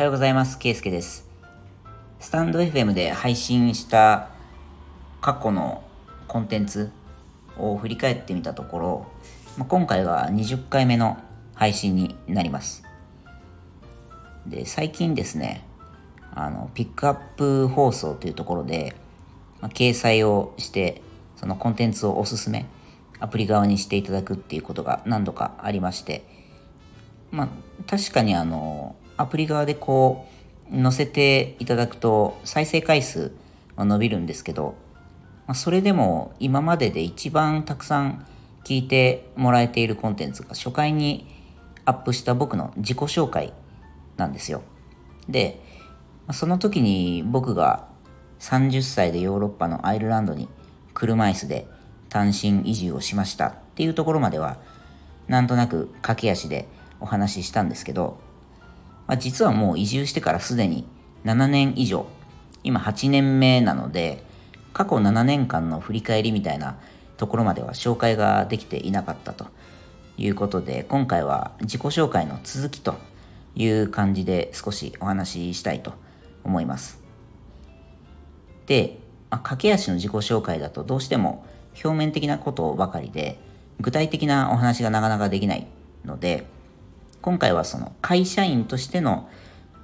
はようございます。ケイスケです。スタンド FM で配信した過去のコンテンツを振り返ってみたところ、ま今回が20回目の配信になります。で、最近ですね、あの、ピックアップ放送というところで、ま、掲載をして、そのコンテンツをおすすめ、アプリ側にしていただくっていうことが何度かありまして、まあ、確かにあの、アプリ側でこう、載せていただくと再生回数は伸びるんですけど、まあ、それでも今までで一番たくさん聞いてもらえているコンテンツが初回にアップした僕の自己紹介なんですよ。で、その時に僕が30歳でヨーロッパのアイルランドに車椅子で単身移住をしましたっていうところまではなんとなく駆け足でお話ししたんですけど、まあ、実はもう移住してからすでに7年以上。今8年目なので過去7年間の振り返りみたいなところまでは紹介ができていなかったということで今回は自己紹介の続きという感じで少しお話ししたいと思います。で、まあ、駆け足の自己紹介だとどうしても表面的なことばかりで具体的なお話がなかなかできないので今回はその会社員としての、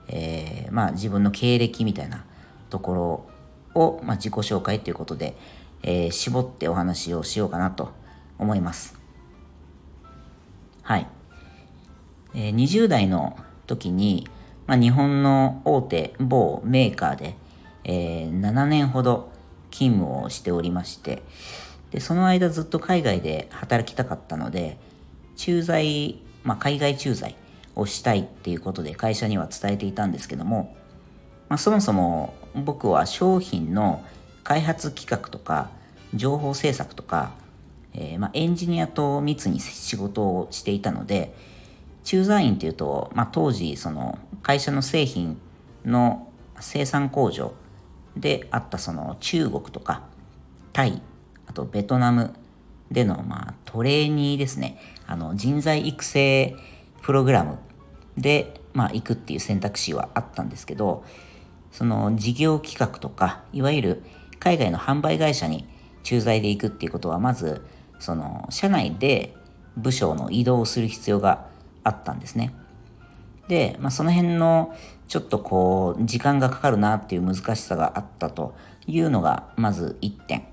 えー、まあ、自分の経歴みたいなところを、まあ、自己紹介ということで、えー、絞ってお話をしようかなと思います。はい。えー、20代の時に、まあ、日本の大手某メーカーで、えー、7年ほど勤務をしておりましてでその間ずっと海外で働きたかったので駐在、まあ、海外駐在をしたいっていうことで会社には伝えていたんですけども、まあ、そもそも僕は商品の開発企画とか情報制作とか、えー、まあ、エンジニアと密に仕事をしていたので駐在員っていうと、まあ、当時その会社の製品の生産工場であったその中国とかタイあとベトナムでのまあトレーニーですねあの人材育成プログラムでまあ行くっていう選択肢はあったんですけどその事業企画とかいわゆる海外の販売会社に駐在で行くっていうことはまずその社内で部署の移動をする必要があったんですね。で、まあ、その辺のちょっとこう時間がかかるなっていう難しさがあったというのがまず1点。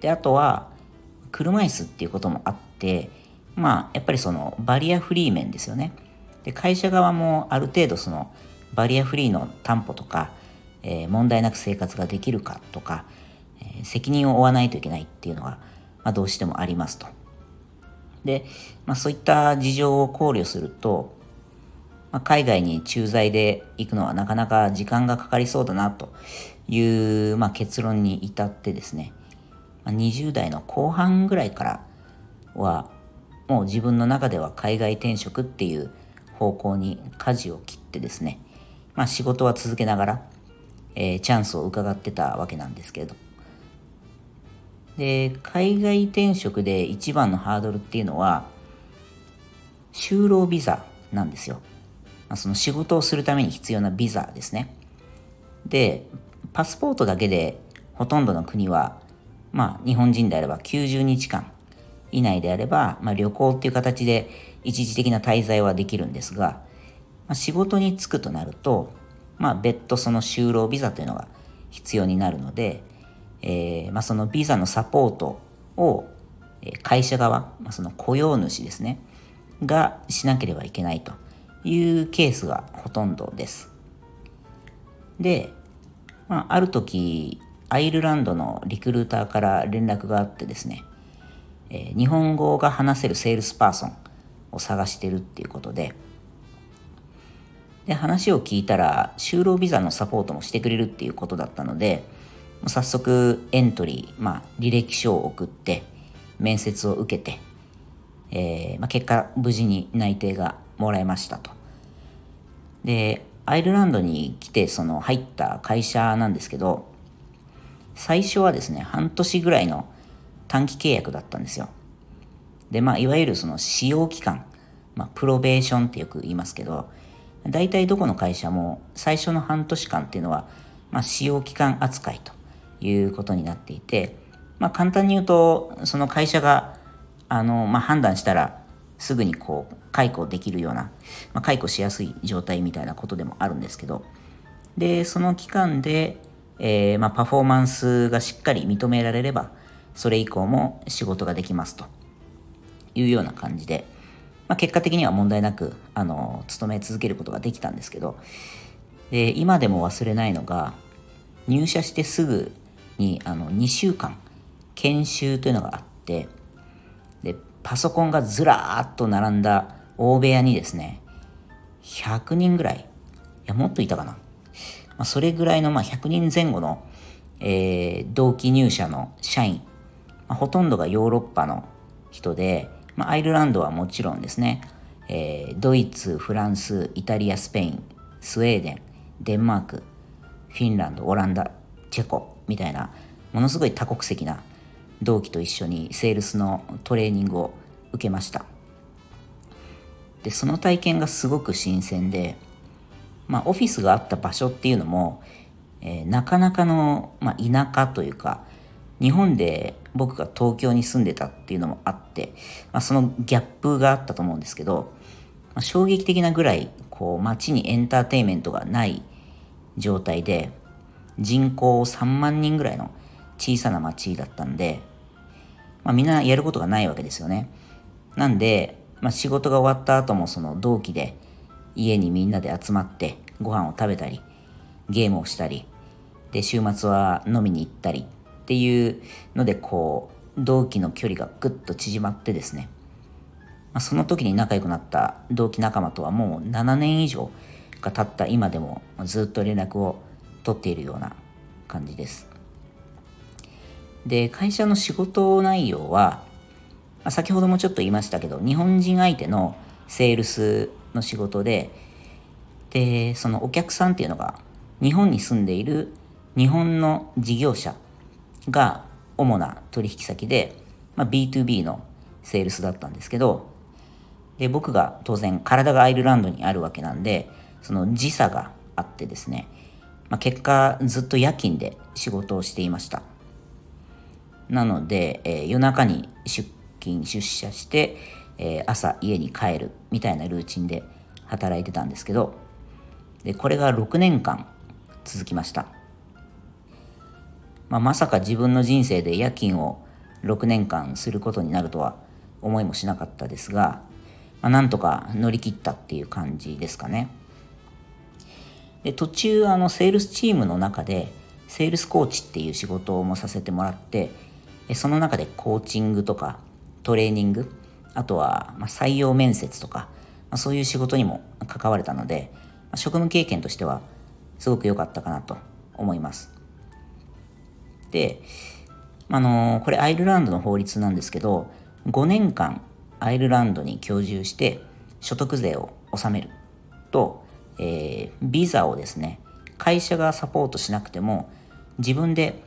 で、あとは車椅子っていうこともあって、まあやっぱりそのバリアフリー面ですよね。で、会社側もある程度そのバリアフリーの担保とか、えー、問題なく生活ができるかとか、えー、責任を負わないといけないっていうのが、まあ、どうしてもありますと。で、まあ、そういった事情を考慮すると、まあ、海外に駐在で行くのはなかなか時間がかかりそうだなという、まあ、結論に至ってですね、20代の後半ぐらいからはもう自分の中では海外転職っていう方向に舵を切ってですね、まあ、仕事は続けながら、えー、チャンスを伺ってたわけなんですけれどで、海外転職で一番のハードルっていうのは、就労ビザなんですよ。まあ、その仕事をするために必要なビザですね。で、パスポートだけでほとんどの国は、まあ日本人であれば90日間以内であれば、まあ、旅行っていう形で一時的な滞在はできるんですが、まあ、仕事に就くとなると、まあ別途その就労ビザというのが必要になるので、えー、まあ、そのビザのサポートを会社側、まあ、その雇用主ですね、がしなければいけないというケースがほとんどです。で、まあ、ある時、アイルランドのリクルーターから連絡があってですね、えー、日本語が話せるセールスパーソンを探してるっていうことで、で、話を聞いたら、就労ビザのサポートもしてくれるっていうことだったので、早速エントリー、まあ、履歴書を送って面接を受けて、えーまあ、結果無事に内定がもらえましたと。でアイルランドに来てその入った会社なんですけど最初はですね半年ぐらいの短期契約だったんですよ。でまあいわゆるその使用期間、まあ、プロベーションってよく言いますけど大体どこの会社も最初の半年間っていうのは、まあ、使用期間扱いということになっていて、まあ、簡単に言うとその会社があの、まあ、判断したらすぐにこう解雇できるような、まあ、解雇しやすい状態みたいなことでもあるんですけどでその期間で、えー、まあ、パフォーマンスがしっかり認められればそれ以降も仕事ができますと。いうような感じで、まあ、結果的には問題なくあの勤め続けることができたんですけど。で今でも忘れないのが入社してすぐにあの2週間研修というのがあってでパソコンがずらーっと並んだ大部屋にですね100人ぐらいいやもっといたかな、まあ、それぐらいの、まあ、100人前後の、えー、同期入社の社員、まあ、ほとんどがヨーロッパの人で、まあ、アイルランドはもちろんですね、えー、ドイツフランスイタリアスペインスウェーデンデンマークフィンランドオランダチェコみたいなものすごい多国籍な同期と一緒にセールスのトレーニングを受けました。でその体験がすごく新鮮で、まあ、オフィスがあった場所っていうのも、えー、なかなかの、まあ、田舎というか日本で僕が東京に住んでたっていうのもあって、まあ、そのギャップがあったと思うんですけど、まあ、衝撃的なぐらいこう街にエンターテインメントがない状態で人口3万人ぐらいの小さな町だったんで、まあ、みんなやることがないわけですよね。なんで、まあ、仕事が終わった後もその同期で家にみんなで集まってご飯を食べたりゲームをしたりで週末は飲みに行ったりっていうのでこう同期の距離がぐっと縮まってですね、まあ、その時に仲良くなった同期仲間とはもう7年以上が経った今でもずっと連絡を取っているような感じです。で、会社の仕事内容は、先ほどもちょっと言いましたけど、日本人相手のセールスの仕事で、で、そのお客さんっていうのが、日本に住んでいる日本の事業者が主な取引先で、まあ、B2B のセールスだったんですけど、で、僕が当然体がアイルランドにあるわけなんで、その時差があってですね、まあ、結果ずっと夜勤で仕事をしていました。なので、えー、夜中に出勤出社して、えー、朝家に帰るみたいなルーチンで働いてたんですけどでこれが6年間続きました、まあ、まさか自分の人生で夜勤を6年間することになるとは思いもしなかったですが、まあ、なんとか乗り切ったっていう感じですかね。で途中あのセールスチームの中でセールスコーチっていう仕事もさせてもらってその中でコーチングとかトレーニングあとはま採用面接とかまそういう仕事にも関われたのでま職務経験としてはすごく良かったかなと思います。であのこれアイルランドの法律なんですけど5年間アイルランドに居住して所得税を納めると、えー、ビザをですね会社がサポートしなくても自分で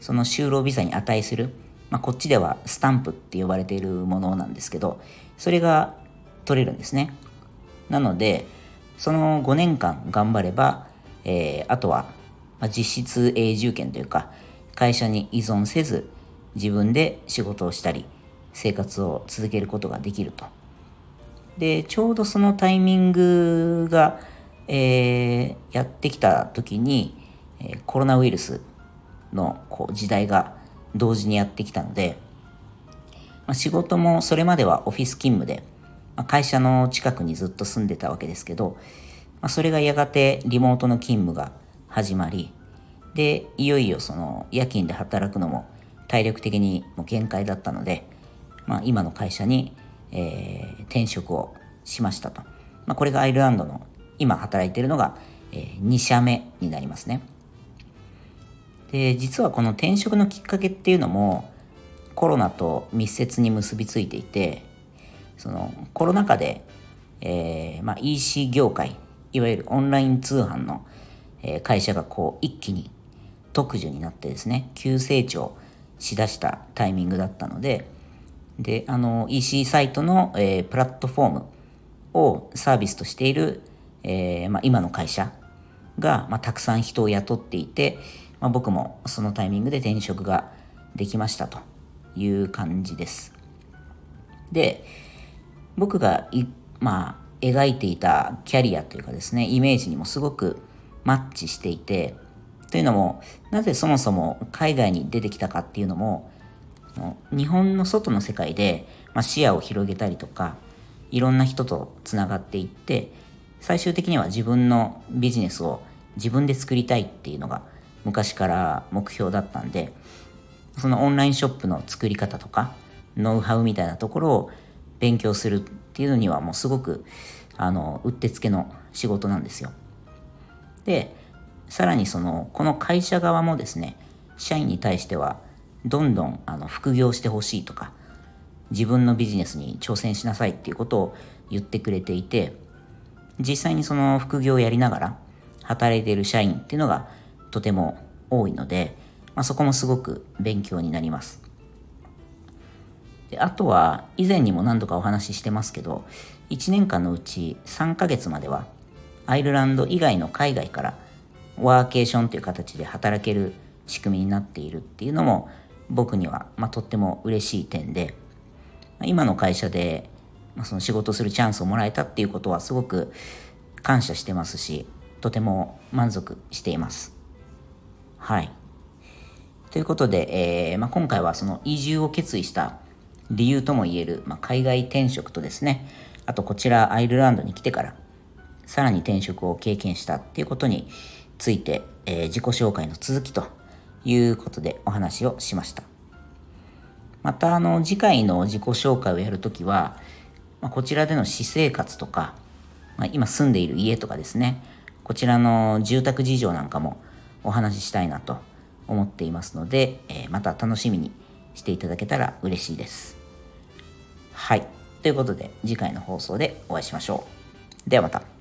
その就労ビザに値する、まあ、こっちではスタンプって呼ばれているものなんですけど、それが取れるんですね。なので、その5年間頑張れば、えー、あとは、まあ、実質永住権というか、会社に依存せず、自分で仕事をしたり、生活を続けることができると。で、ちょうどそのタイミングが、えー、やってきた時に、え、コロナウイルスのこう時代が同時にやってきたので、まあ、仕事もそれまではオフィス勤務で、まあ、会社の近くにずっと住んでたわけですけど、まあ、それがやがてリモートの勤務が始まりでいよいよその夜勤で働くのも体力的にも限界だったので、まあ、今の会社に、えー、転職をしましたと、まあ、これがアイルランドの今働いてるのが、えー、2社目になりますね。で実はこの転職のきっかけっていうのもコロナと密接に結びついていてそのコロナ禍で、えーまあ、EC 業界いわゆるオンライン通販の、会社がこう一気に特需になってですね急成長しだしたタイミングだったのでであの EC サイトの、えー、プラットフォームをサービスとしている、えー、まあ、今の会社が、まあ、たくさん人を雇っていて、まあ、僕もそのタイミングで転職ができましたという感じです。で、僕がい、まあ、描いていたキャリアというかですね、イメージにもすごくマッチしていて、というのも、なぜそもそも海外に出てきたかっていうのも、日本の外の世界で、まあ、視野を広げたりとか、いろんな人とつながっていって、最終的には自分のビジネスを自分で作りたいっていうのが昔から目標だったんで、そのオンラインショップの作り方とか、ノウハウみたいなところを勉強するっていうのにはもうすごく、あの、うってつけの仕事なんですよ。で、さらにその、この会社側もですね、社員に対しては、どんどんあの副業してほしいとか、自分のビジネスに挑戦しなさいっていうことを言ってくれていて、実際にその副業をやりながら働いている社員っていうのがとても多いので、まあ、そこもすごく勉強になります。であとは以前にも何度かお話ししてますけど1年間のうち3ヶ月まではアイルランド以外の海外からワーケーションという形で働ける仕組みになっているっていうのも僕には、まあ、とっても嬉しい点で今の会社で、まあ、その仕事するチャンスをもらえたっていうことはすごく感謝してますしとても満足しています。はい。ということで、えーまあ、今回はその移住を決意した理由ともいえる、まあ、海外転職とですね、あとこちらアイルランドに来てから、さらに転職を経験したっていうことについて、えー、自己紹介の続きということでお話をしました。また、あの、次回の自己紹介をやるときは、まあ、こちらでの私生活とか、まあ、今住んでいる家とかですね、こちらの住宅事情なんかもお話ししたいなと思っていますので、え、また楽しみにしていただけたら嬉しいです。はい。ということで、次回の放送でお会いしましょう。ではまた。